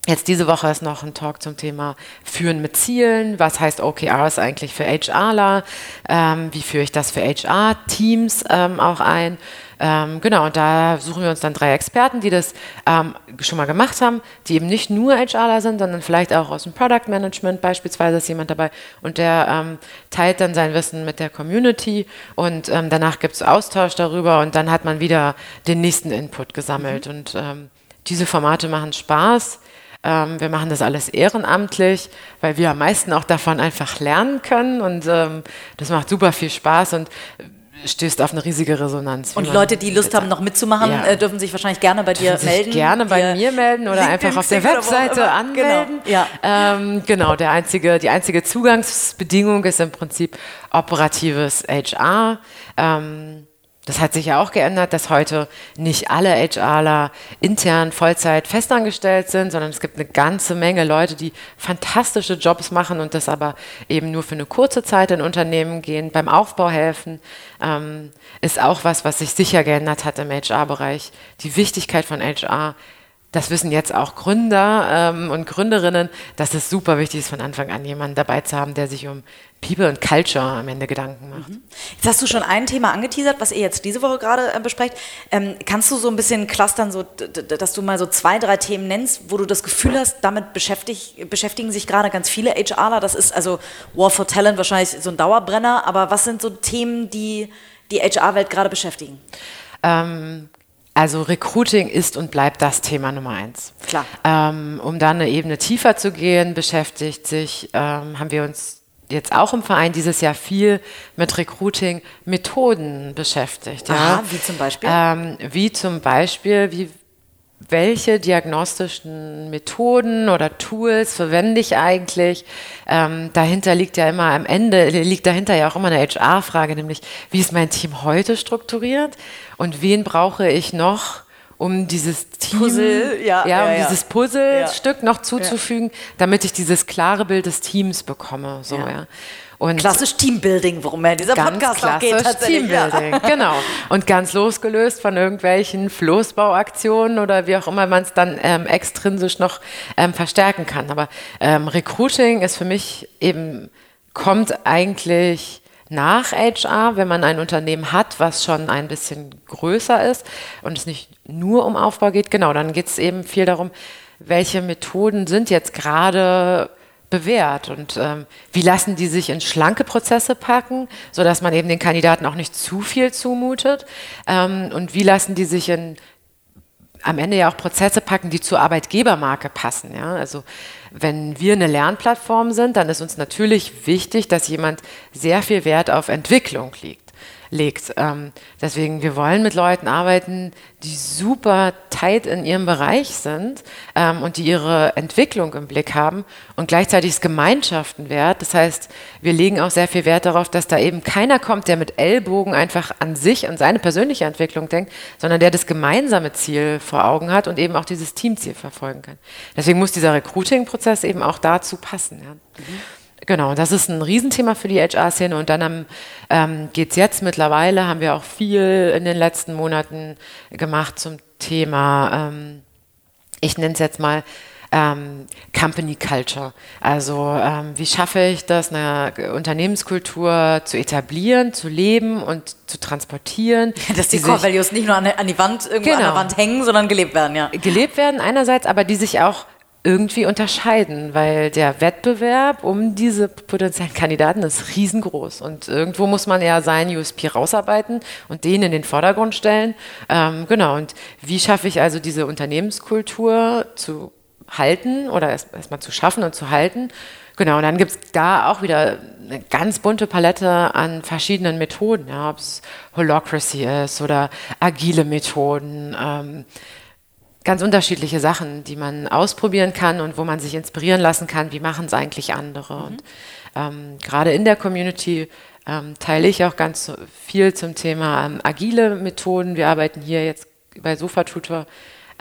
Jetzt diese Woche ist noch ein Talk zum Thema Führen mit Zielen. Was heißt OKRs eigentlich für HRler? Ähm, wie führe ich das für HR-Teams ähm, auch ein? Ähm, genau, und da suchen wir uns dann drei Experten, die das ähm, schon mal gemacht haben, die eben nicht nur HRler sind, sondern vielleicht auch aus dem Product Management beispielsweise ist jemand dabei und der ähm, teilt dann sein Wissen mit der Community und ähm, danach gibt es Austausch darüber und dann hat man wieder den nächsten Input gesammelt mhm. und ähm, diese Formate machen Spaß. Ähm, wir machen das alles ehrenamtlich, weil wir am meisten auch davon einfach lernen können und ähm, das macht super viel Spaß und stößt auf eine riesige Resonanz. Und Leute, die Lust haben, noch mitzumachen, ja. äh, dürfen sich wahrscheinlich gerne bei dir dürfen melden. Sich gerne bei mir melden oder einfach auf der Webseite anmelden. Genau, ja. ähm, genau der einzige, die einzige Zugangsbedingung ist im Prinzip operatives HR. Ähm, das hat sich ja auch geändert, dass heute nicht alle HRler intern Vollzeit festangestellt sind, sondern es gibt eine ganze Menge Leute, die fantastische Jobs machen und das aber eben nur für eine kurze Zeit in Unternehmen gehen, beim Aufbau helfen, ähm, ist auch was, was sich sicher geändert hat im HR-Bereich. Die Wichtigkeit von HR das wissen jetzt auch Gründer ähm, und Gründerinnen, dass es super wichtig ist, von Anfang an jemanden dabei zu haben, der sich um People und Culture am Ende Gedanken macht. Mhm. Jetzt hast du schon ein Thema angeteasert, was ihr jetzt diese Woche gerade äh, besprecht. Ähm, kannst du so ein bisschen clustern, so, dass du mal so zwei, drei Themen nennst, wo du das Gefühl hast, damit beschäftig, beschäftigen sich gerade ganz viele HRler. Das ist also War for Talent wahrscheinlich so ein Dauerbrenner, aber was sind so Themen, die die HR-Welt gerade beschäftigen? Ähm, also Recruiting ist und bleibt das Thema Nummer eins. Klar. Ähm, um dann eine Ebene tiefer zu gehen, beschäftigt sich, ähm, haben wir uns jetzt auch im Verein dieses Jahr viel mit Recruiting-Methoden beschäftigt. Aha, ja. wie zum Beispiel? Ähm, wie zum Beispiel, wie welche diagnostischen Methoden oder Tools verwende ich eigentlich? Ähm, dahinter liegt ja immer am Ende, liegt dahinter ja auch immer eine HR-Frage, nämlich wie ist mein Team heute strukturiert und wen brauche ich noch, um dieses Team, Puzzle, ja, ja, um ja, dieses Puzzlestück noch zuzufügen, damit ich dieses klare Bild des Teams bekomme. So, ja. Und klassisch Teambuilding, worum ja dieser Podcast auch geht. Teambuilding, ja. genau. Und ganz losgelöst von irgendwelchen Floßbauaktionen oder wie auch immer man es dann ähm, extrinsisch noch ähm, verstärken kann. Aber ähm, Recruiting ist für mich eben, kommt eigentlich nach HR, wenn man ein Unternehmen hat, was schon ein bisschen größer ist und es nicht nur um Aufbau geht. Genau, dann geht es eben viel darum, welche Methoden sind jetzt gerade bewährt und ähm, wie lassen die sich in schlanke Prozesse packen, so dass man eben den Kandidaten auch nicht zu viel zumutet ähm, und wie lassen die sich in am Ende ja auch Prozesse packen, die zur Arbeitgebermarke passen. Ja? Also wenn wir eine Lernplattform sind, dann ist uns natürlich wichtig, dass jemand sehr viel Wert auf Entwicklung liegt legt. Ähm, deswegen, wir wollen mit Leuten arbeiten, die super tight in ihrem Bereich sind ähm, und die ihre Entwicklung im Blick haben und gleichzeitig ist Gemeinschaften wert. Das heißt, wir legen auch sehr viel Wert darauf, dass da eben keiner kommt, der mit Ellbogen einfach an sich und seine persönliche Entwicklung denkt, sondern der das gemeinsame Ziel vor Augen hat und eben auch dieses Teamziel verfolgen kann. Deswegen muss dieser Recruiting-Prozess eben auch dazu passen. Ja. Mhm. Genau, das ist ein Riesenthema für die HR-Szene und dann ähm, geht es jetzt mittlerweile, haben wir auch viel in den letzten Monaten gemacht zum Thema, ähm, ich nenne es jetzt mal ähm, Company Culture. Also ähm, wie schaffe ich das, eine Unternehmenskultur zu etablieren, zu leben und zu transportieren. [laughs] Dass die, die Core Values nicht nur an, an, die Wand irgendwo genau, an der genau. Wand hängen, sondern gelebt werden, ja. Gelebt werden einerseits, aber die sich auch irgendwie unterscheiden, weil der Wettbewerb um diese potenziellen Kandidaten ist riesengroß und irgendwo muss man ja seinen USP rausarbeiten und den in den Vordergrund stellen. Ähm, genau, und wie schaffe ich also diese Unternehmenskultur zu halten oder erstmal erst zu schaffen und zu halten? Genau, und dann gibt es da auch wieder eine ganz bunte Palette an verschiedenen Methoden, ja, ob es Holocracy ist oder agile Methoden. Ähm, ganz unterschiedliche Sachen, die man ausprobieren kann und wo man sich inspirieren lassen kann, wie machen es eigentlich andere. Mhm. Und ähm, gerade in der Community ähm, teile ich auch ganz viel zum Thema ähm, agile Methoden. Wir arbeiten hier jetzt bei Sofa Tutor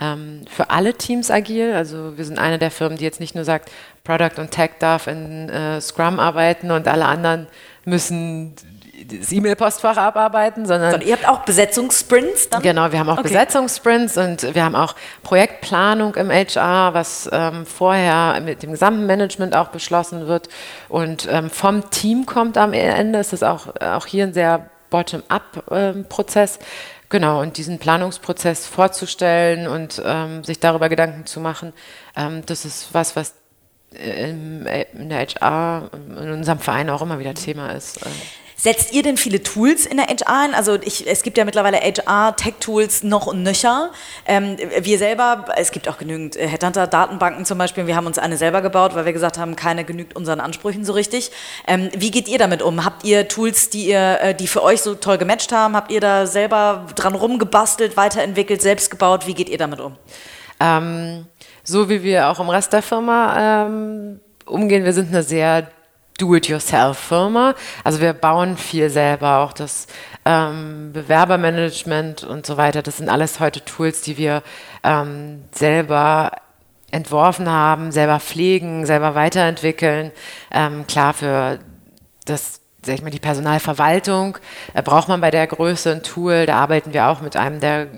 ähm, für alle Teams agil. Also wir sind eine der Firmen, die jetzt nicht nur sagt, Product und Tech darf in äh, Scrum arbeiten und alle anderen müssen das E-Mail-Postfach abarbeiten, sondern. Sondern ihr habt auch Besetzungssprints dann? Genau, wir haben auch okay. Besetzungssprints und wir haben auch Projektplanung im HR, was ähm, vorher mit dem gesamten Management auch beschlossen wird. Und ähm, vom Team kommt am Ende, ist das auch, auch hier ein sehr Bottom-up-Prozess. Ähm, genau, und diesen Planungsprozess vorzustellen und ähm, sich darüber Gedanken zu machen, ähm, das ist was, was in der HR, in unserem Verein auch immer wieder Thema ist. Setzt ihr denn viele Tools in der HR ein? Also ich, es gibt ja mittlerweile HR-Tech-Tools noch und nöcher. Ähm, wir selber, es gibt auch genügend äh, Headhunter-Datenbanken zum Beispiel. Wir haben uns eine selber gebaut, weil wir gesagt haben, keine genügt unseren Ansprüchen so richtig. Ähm, wie geht ihr damit um? Habt ihr Tools, die ihr, äh, die für euch so toll gematcht haben? Habt ihr da selber dran rumgebastelt, weiterentwickelt, selbst gebaut? Wie geht ihr damit um? Ähm, so wie wir auch im Rest der Firma ähm, umgehen, wir sind eine sehr Do-it-yourself-Firma. Also wir bauen viel selber, auch das ähm, Bewerbermanagement und so weiter. Das sind alles heute Tools, die wir ähm, selber entworfen haben, selber pflegen, selber weiterentwickeln. Ähm, klar, für das, sag ich mal, die Personalverwaltung äh, braucht man bei der Größe ein Tool. Da arbeiten wir auch mit einem der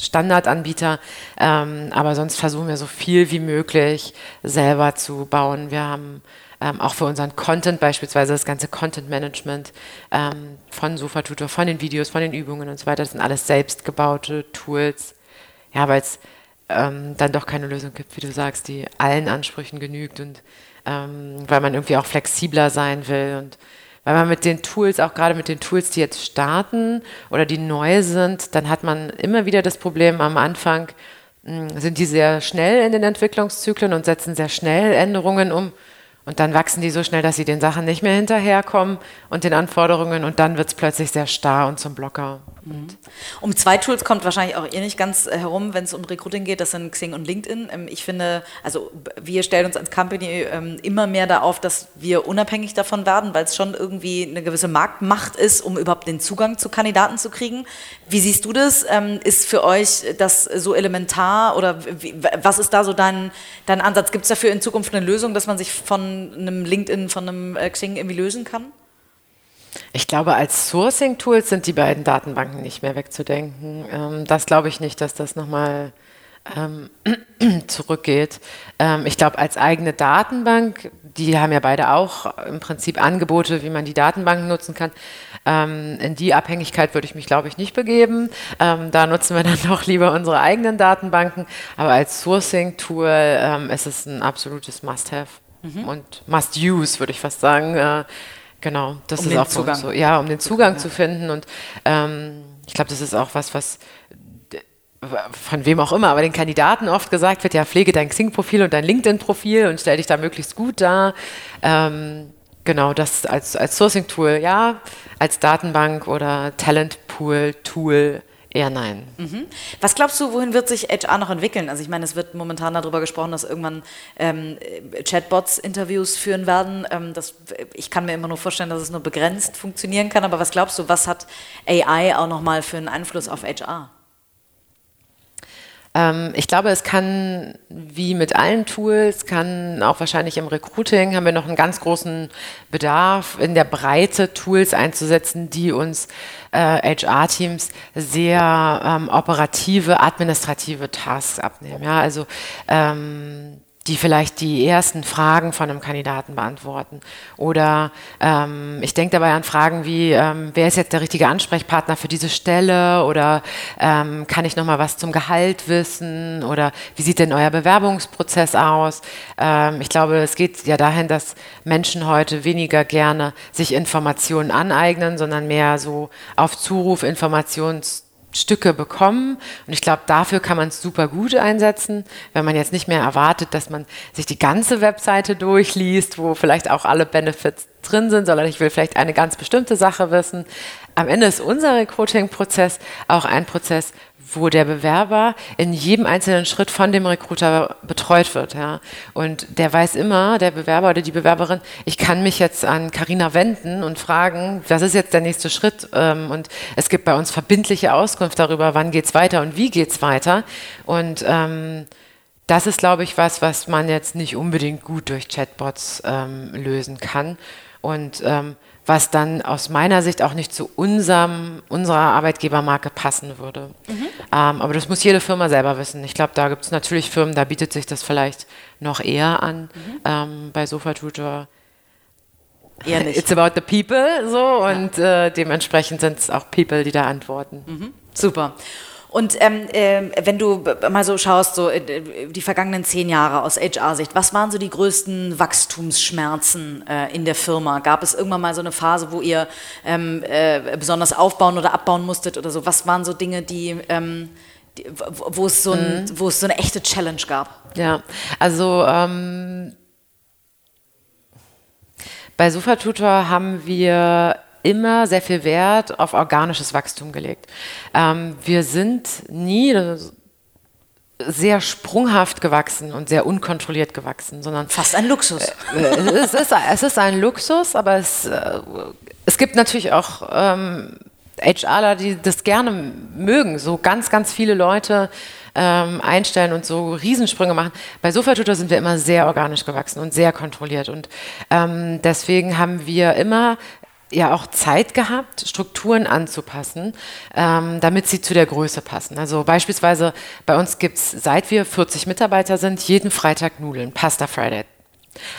Standardanbieter. Ähm, aber sonst versuchen wir so viel wie möglich selber zu bauen. Wir haben ähm, auch für unseren Content beispielsweise das ganze Content Management ähm, von Sofatutor, von den Videos, von den Übungen und so weiter. Das sind alles selbstgebaute Tools. Ja, weil es ähm, dann doch keine Lösung gibt, wie du sagst, die allen Ansprüchen genügt und ähm, weil man irgendwie auch flexibler sein will und weil man mit den Tools, auch gerade mit den Tools, die jetzt starten oder die neu sind, dann hat man immer wieder das Problem am Anfang, hm, sind die sehr schnell in den Entwicklungszyklen und setzen sehr schnell Änderungen um. Und dann wachsen die so schnell, dass sie den Sachen nicht mehr hinterherkommen und den Anforderungen und dann wird es plötzlich sehr starr und zum Blocker. Mhm. Um zwei Tools kommt wahrscheinlich auch ihr nicht ganz äh, herum, wenn es um Recruiting geht, das sind Xing und LinkedIn. Ähm, ich finde, also wir stellen uns als Company ähm, immer mehr da auf, dass wir unabhängig davon werden, weil es schon irgendwie eine gewisse Marktmacht ist, um überhaupt den Zugang zu Kandidaten zu kriegen. Wie siehst du das? Ähm, ist für euch das so elementar oder was ist da so dein, dein Ansatz? Gibt es dafür in Zukunft eine Lösung, dass man sich von einem LinkedIn, von einem äh, Xing irgendwie lösen kann? Ich glaube, als Sourcing-Tools sind die beiden Datenbanken nicht mehr wegzudenken. Ähm, das glaube ich nicht, dass das nochmal ähm, [clears throat] zurückgeht. Ähm, ich glaube, als eigene Datenbank, die haben ja beide auch im Prinzip Angebote, wie man die Datenbanken nutzen kann. In die Abhängigkeit würde ich mich, glaube ich, nicht begeben. Da nutzen wir [laughs] dann doch lieber unsere eigenen Datenbanken. Aber als Sourcing-Tool ist es ein absolutes Must-Have mhm. und Must-Use, würde ich fast sagen. Äh, Genau, das um ist auch Zugang. so. Ja, um den Zugang ja. zu finden. Und ähm, ich glaube, das ist auch was, was von wem auch immer, aber den Kandidaten oft gesagt wird, ja, pflege dein Xing-Profil und dein LinkedIn-Profil und stell dich da möglichst gut dar. Ähm, genau, das als, als Sourcing-Tool, ja, als Datenbank oder Talent-Pool-Tool Eher nein. Mhm. Was glaubst du, wohin wird sich HR noch entwickeln? Also ich meine, es wird momentan darüber gesprochen, dass irgendwann ähm, Chatbots Interviews führen werden. Ähm, das, ich kann mir immer nur vorstellen, dass es nur begrenzt funktionieren kann. Aber was glaubst du, was hat AI auch nochmal für einen Einfluss auf HR? Ähm, ich glaube, es kann, wie mit allen Tools, kann auch wahrscheinlich im Recruiting, haben wir noch einen ganz großen Bedarf, in der Breite Tools einzusetzen, die uns äh, HR-Teams sehr ähm, operative, administrative Tasks abnehmen. Ja, also ähm, die vielleicht die ersten Fragen von einem Kandidaten beantworten. Oder ähm, ich denke dabei an Fragen wie, ähm, wer ist jetzt der richtige Ansprechpartner für diese Stelle? Oder ähm, kann ich noch mal was zum Gehalt wissen? Oder wie sieht denn euer Bewerbungsprozess aus? Ähm, ich glaube, es geht ja dahin, dass Menschen heute weniger gerne sich Informationen aneignen, sondern mehr so auf Zuruf Informations Stücke bekommen. Und ich glaube, dafür kann man es super gut einsetzen, wenn man jetzt nicht mehr erwartet, dass man sich die ganze Webseite durchliest, wo vielleicht auch alle Benefits drin sind, sondern ich will vielleicht eine ganz bestimmte Sache wissen. Am Ende ist unser Recruiting-Prozess auch ein Prozess, wo der Bewerber in jedem einzelnen Schritt von dem Recruiter betreut wird. Ja. Und der weiß immer, der Bewerber oder die Bewerberin, ich kann mich jetzt an Carina wenden und fragen, was ist jetzt der nächste Schritt? Ähm, und es gibt bei uns verbindliche Auskunft darüber, wann geht's weiter und wie geht's weiter. Und ähm, das ist, glaube ich, was, was man jetzt nicht unbedingt gut durch Chatbots ähm, lösen kann. Und ähm, was dann aus meiner Sicht auch nicht zu unserem, unserer Arbeitgebermarke passen würde. Mhm. Ähm, aber das muss jede Firma selber wissen. Ich glaube, da gibt es natürlich Firmen, da bietet sich das vielleicht noch eher an. Mhm. Ähm, bei Sofa Tutor Eher nicht. It's about the people so und äh, dementsprechend sind es auch People, die da antworten. Mhm. Super. Und ähm, äh, wenn du mal so schaust, so äh, die vergangenen zehn Jahre aus HR-Sicht, was waren so die größten Wachstumsschmerzen äh, in der Firma? Gab es irgendwann mal so eine Phase, wo ihr ähm, äh, besonders aufbauen oder abbauen musstet oder so? Was waren so Dinge, die, ähm, die wo, es so ein, mhm. wo es so eine echte Challenge gab? Ja, also ähm, bei Sofa Tutor haben wir immer sehr viel Wert auf organisches Wachstum gelegt. Ähm, wir sind nie sehr sprunghaft gewachsen und sehr unkontrolliert gewachsen, sondern fast ein Luxus. Äh, es, ist, es ist ein Luxus, aber es, äh, es gibt natürlich auch ähm, HRler, die das gerne mögen, so ganz, ganz viele Leute ähm, einstellen und so Riesensprünge machen. Bei Sofatutor sind wir immer sehr organisch gewachsen und sehr kontrolliert und ähm, deswegen haben wir immer ja auch Zeit gehabt, Strukturen anzupassen, ähm, damit sie zu der Größe passen. Also beispielsweise bei uns gibt es, seit wir 40 Mitarbeiter sind, jeden Freitag Nudeln, Pasta Friday.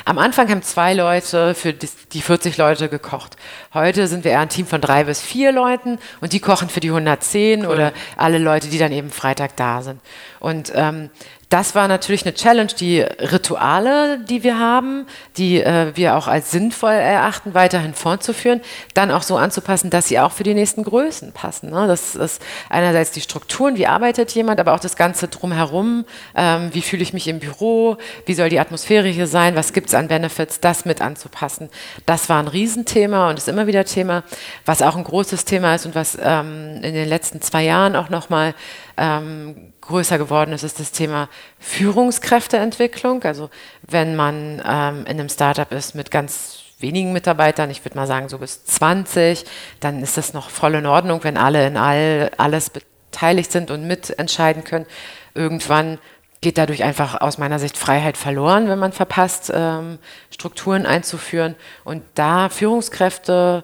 Am Anfang haben zwei Leute für die 40 Leute gekocht. Heute sind wir eher ein Team von drei bis vier Leuten und die kochen für die 110 cool. oder alle Leute, die dann eben Freitag da sind. Und ähm, das war natürlich eine Challenge, die Rituale, die wir haben, die äh, wir auch als sinnvoll erachten, weiterhin fortzuführen, dann auch so anzupassen, dass sie auch für die nächsten Größen passen. Ne? Das ist einerseits die Strukturen, wie arbeitet jemand, aber auch das Ganze drumherum, ähm, wie fühle ich mich im Büro, wie soll die Atmosphäre hier sein, was gibt es an Benefits, das mit anzupassen. Das war ein Riesenthema und ist immer wieder Thema, was auch ein großes Thema ist und was ähm, in den letzten zwei Jahren auch nochmal ähm, größer geworden ist, ist das Thema Führungskräfteentwicklung. Also wenn man ähm, in einem Startup ist mit ganz wenigen Mitarbeitern, ich würde mal sagen so bis 20, dann ist das noch voll in Ordnung, wenn alle in all, alles beteiligt sind und mitentscheiden können. Irgendwann geht dadurch einfach aus meiner Sicht Freiheit verloren, wenn man verpasst, ähm, Strukturen einzuführen. Und da Führungskräfte,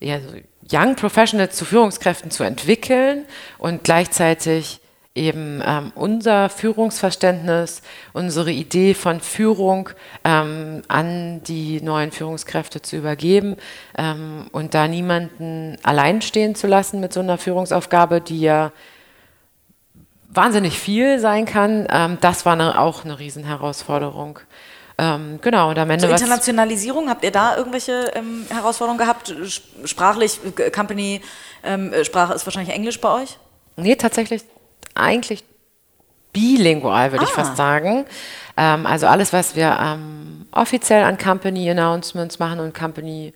ja, Young Professionals zu Führungskräften zu entwickeln und gleichzeitig eben ähm, unser Führungsverständnis, unsere Idee von Führung ähm, an die neuen Führungskräfte zu übergeben ähm, und da niemanden allein stehen zu lassen mit so einer Führungsaufgabe, die ja wahnsinnig viel sein kann, ähm, das war eine, auch eine Riesenherausforderung. Ähm, genau, und am Ende. So Internationalisierung, habt ihr da irgendwelche ähm, Herausforderungen gehabt? Sprachlich, Company, Sprache ist wahrscheinlich Englisch bei euch? Nee, tatsächlich eigentlich bilingual, würde ah. ich fast sagen. Ähm, also alles, was wir ähm, offiziell an Company Announcements machen und Company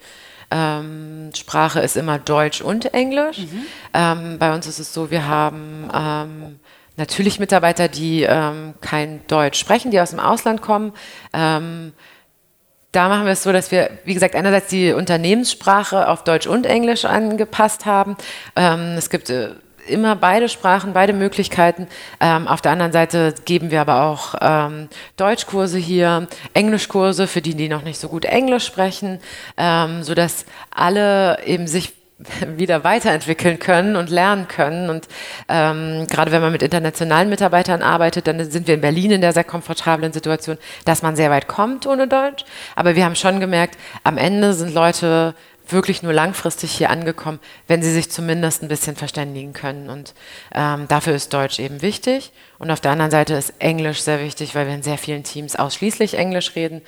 ähm, Sprache ist immer Deutsch und Englisch. Mhm. Ähm, bei uns ist es so, wir haben ähm, natürlich Mitarbeiter, die ähm, kein Deutsch sprechen, die aus dem Ausland kommen. da machen wir es so, dass wir, wie gesagt, einerseits die Unternehmenssprache auf Deutsch und Englisch angepasst haben. es gibt äh, immer beide Sprachen, beide Möglichkeiten. Ähm, auf der anderen Seite geben wir aber auch ähm, Deutschkurse hier, Englischkurse für die, die noch nicht so gut Englisch sprechen, ähm, sodass alle eben sich [laughs] wieder weiterentwickeln können und lernen können. Und ähm, gerade wenn man mit internationalen Mitarbeitern arbeitet, dann sind wir in Berlin in der sehr komfortablen Situation, dass man sehr weit kommt ohne Deutsch. Aber wir haben schon gemerkt, am Ende sind Leute wirklich nur langfristig hier angekommen, wenn sie sich zumindest ein bisschen verständigen können. Und ähm, dafür ist Deutsch eben wichtig. Und auf der anderen Seite ist Englisch sehr wichtig, weil wir in sehr vielen Teams ausschließlich Englisch reden.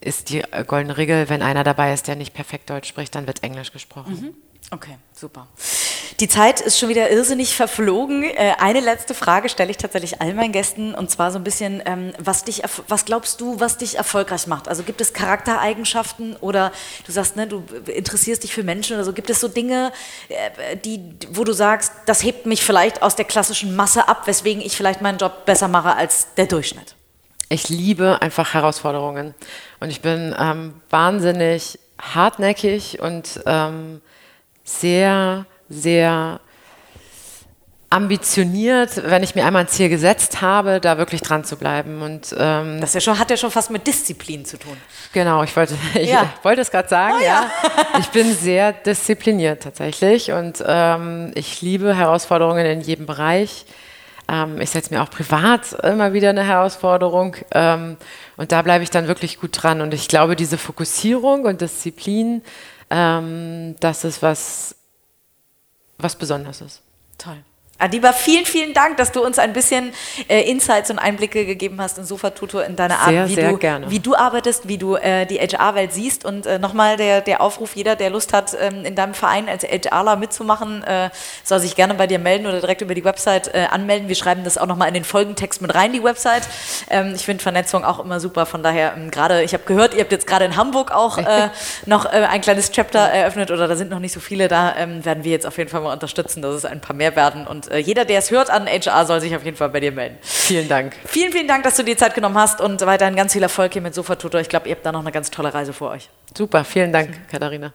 Ist die goldene Regel, wenn einer dabei ist, der nicht perfekt Deutsch spricht, dann wird Englisch gesprochen. Mhm. Okay, super. Die Zeit ist schon wieder irrsinnig verflogen. Äh, eine letzte Frage stelle ich tatsächlich all meinen Gästen und zwar so ein bisschen, ähm, was, dich, was glaubst du, was dich erfolgreich macht? Also gibt es Charaktereigenschaften oder du sagst, ne, du interessierst dich für Menschen oder so. Gibt es so Dinge, äh, die, wo du sagst, das hebt mich vielleicht aus der klassischen Masse ab, weswegen ich vielleicht meinen Job besser mache als der Durchschnitt? Ich liebe einfach Herausforderungen und ich bin ähm, wahnsinnig hartnäckig und ähm, sehr, sehr ambitioniert, wenn ich mir einmal ein Ziel gesetzt habe, da wirklich dran zu bleiben. Und, ähm, das ja schon, hat ja schon fast mit Disziplin zu tun. Genau, ich wollte, [laughs] ich ja. wollte es gerade sagen, oh, ja. ja. [laughs] Ich bin sehr diszipliniert tatsächlich und ähm, ich liebe Herausforderungen in jedem Bereich. Ähm, ich setze mir auch privat immer wieder eine Herausforderung ähm, und da bleibe ich dann wirklich gut dran. Und ich glaube, diese Fokussierung und Disziplin ähm, das ist was, was Besonderes. Toll. Adiba, vielen, vielen Dank, dass du uns ein bisschen äh, Insights und Einblicke gegeben hast in Sofa Tutor in deiner Art, sehr, wie, sehr du, gerne. wie du arbeitest, wie du äh, die HR-Welt siehst. Und äh, nochmal der, der Aufruf, jeder, der Lust hat, ähm, in deinem Verein als HRler mitzumachen, äh, soll sich gerne bei dir melden oder direkt über die Website äh, anmelden. Wir schreiben das auch nochmal in den Folgentext mit rein, die Website. Ähm, ich finde Vernetzung auch immer super. Von daher, ähm, gerade, ich habe gehört, ihr habt jetzt gerade in Hamburg auch äh, [laughs] noch ein kleines Chapter eröffnet oder da sind noch nicht so viele. Da ähm, werden wir jetzt auf jeden Fall mal unterstützen, dass es ein paar mehr werden. Und jeder, der es hört, an HR soll sich auf jeden Fall bei dir melden. Vielen Dank. Vielen, vielen Dank, dass du dir Zeit genommen hast und weiterhin ganz viel Erfolg hier mit Sofa Tutor. Ich glaube, ihr habt da noch eine ganz tolle Reise vor euch. Super, vielen Dank, Katharina.